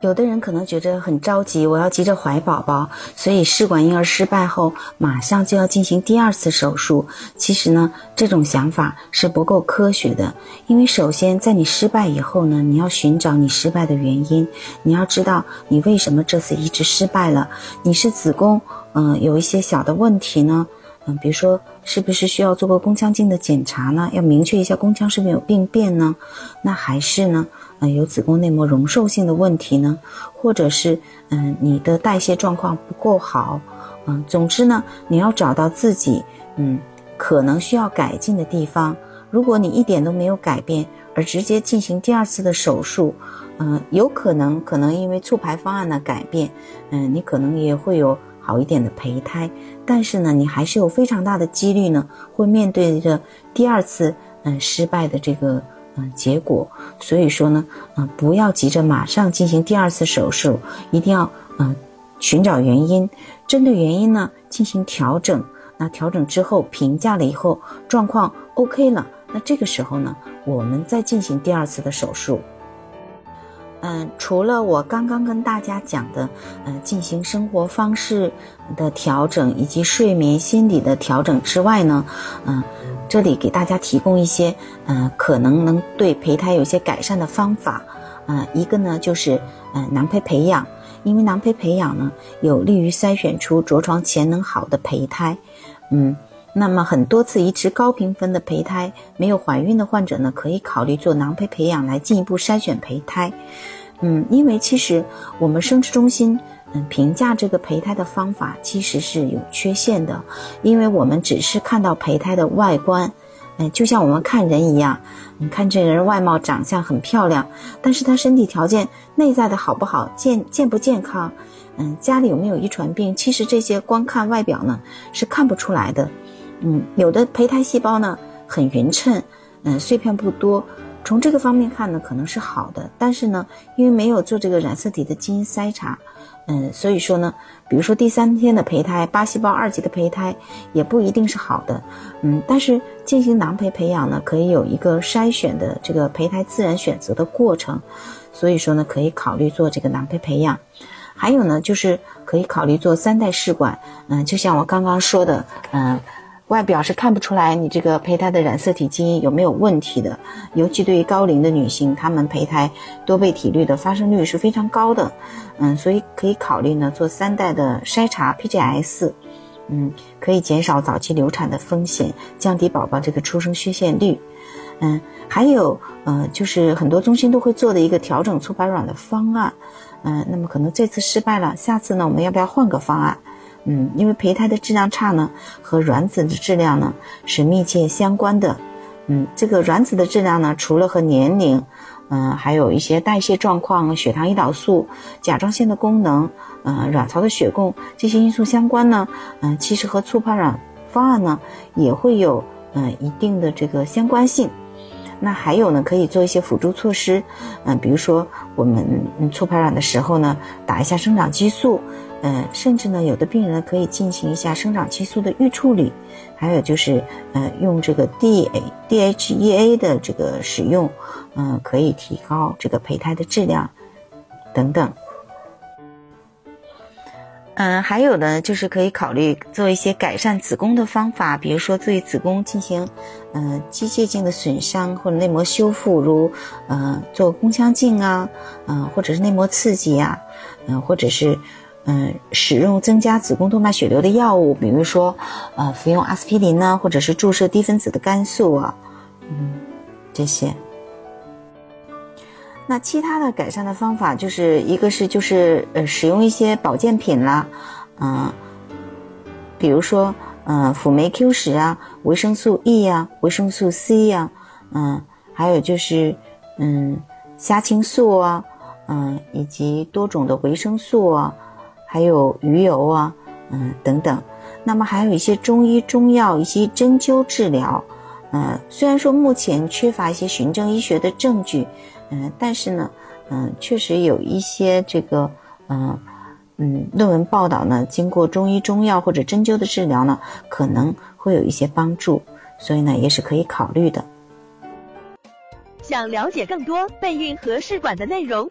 有的人可能觉得很着急，我要急着怀宝宝，所以试管婴儿失败后马上就要进行第二次手术。其实呢，这种想法是不够科学的。因为首先在你失败以后呢，你要寻找你失败的原因，你要知道你为什么这次移植失败了。你是子宫嗯有一些小的问题呢？嗯，比如说是不是需要做个宫腔镜的检查呢？要明确一下宫腔是不是有病变呢？那还是呢？嗯，有子宫内膜容受性的问题呢，或者是嗯你的代谢状况不够好，嗯，总之呢，你要找到自己嗯可能需要改进的地方。如果你一点都没有改变，而直接进行第二次的手术，嗯，有可能可能因为促排方案的改变，嗯，你可能也会有好一点的胚胎，但是呢，你还是有非常大的几率呢会面对着第二次嗯失败的这个。嗯，结果，所以说呢，嗯，不要急着马上进行第二次手术，一定要嗯寻找原因，针对原因呢进行调整。那调整之后评价了以后，状况 OK 了，那这个时候呢，我们再进行第二次的手术。嗯，除了我刚刚跟大家讲的，嗯，进行生活方式的调整以及睡眠心理的调整之外呢，嗯。这里给大家提供一些，嗯，可能能对胚胎有些改善的方法，嗯，一个呢就是，嗯，囊胚培养，因为囊胚培养呢有利于筛选出着床潜能好的胚胎，嗯，那么很多次移植高评分的胚胎没有怀孕的患者呢，可以考虑做囊胚培养来进一步筛选胚胎，嗯，因为其实我们生殖中心。嗯，评价这个胚胎的方法其实是有缺陷的，因为我们只是看到胚胎的外观，嗯，就像我们看人一样，你看这人外貌长相很漂亮，但是他身体条件内在的好不好，健健不健康，嗯，家里有没有遗传病，其实这些光看外表呢是看不出来的，嗯，有的胚胎细胞呢很匀称，嗯，碎片不多，从这个方面看呢可能是好的，但是呢，因为没有做这个染色体的基因筛查。嗯，所以说呢，比如说第三天的胚胎，八细胞二级的胚胎也不一定是好的。嗯，但是进行囊胚培养呢，可以有一个筛选的这个胚胎自然选择的过程，所以说呢，可以考虑做这个囊胚培养。还有呢，就是可以考虑做三代试管。嗯，就像我刚刚说的，嗯。外表是看不出来你这个胚胎的染色体基因有没有问题的，尤其对于高龄的女性，她们胚胎多倍体率的发生率是非常高的，嗯，所以可以考虑呢做三代的筛查 PGS，嗯，可以减少早期流产的风险，降低宝宝这个出生缺陷率，嗯，还有呃就是很多中心都会做的一个调整促排卵的方案，嗯，那么可能这次失败了，下次呢我们要不要换个方案？嗯，因为胚胎的质量差呢，和卵子的质量呢是密切相关的。嗯，这个卵子的质量呢，除了和年龄，嗯，还有一些代谢状况、血糖、胰岛素、甲状腺的功能，嗯，卵巢的血供这些因素相关呢，嗯，其实和促排卵方案呢也会有嗯一定的这个相关性。那还有呢，可以做一些辅助措施，嗯，比如说我们促排卵的时候呢，打一下生长激素。嗯，甚至呢，有的病人可以进行一下生长激素的预处理，还有就是，呃，用这个 D A D H E A 的这个使用，嗯，可以提高这个胚胎的质量，等等。嗯，还有呢，就是可以考虑做一些改善子宫的方法，比如说对子宫进行，嗯，机械性的损伤或者内膜修复，如，嗯，做宫腔镜啊，嗯，或者是内膜刺激呀，嗯，或者是。嗯，使用增加子宫动脉血流的药物，比如说，呃，服用阿司匹林呢，或者是注射低分子的肝素啊，嗯，这些。那其他的改善的方法，就是一个是就是呃，使用一些保健品啦，嗯，比如说，嗯，辅酶 Q 十啊，维生素 E 呀，维生素 C 呀，嗯，还有就是，嗯，虾青素啊，嗯，以及多种的维生素啊。还有鱼油啊，嗯等等，那么还有一些中医中药以及针灸治疗，呃，虽然说目前缺乏一些循证医学的证据，嗯，但是呢，嗯，确实有一些这个，嗯嗯，论文报道呢，经过中医中药或者针灸的治疗呢，可能会有一些帮助，所以呢，也是可以考虑的。想了解更多备孕和试管的内容，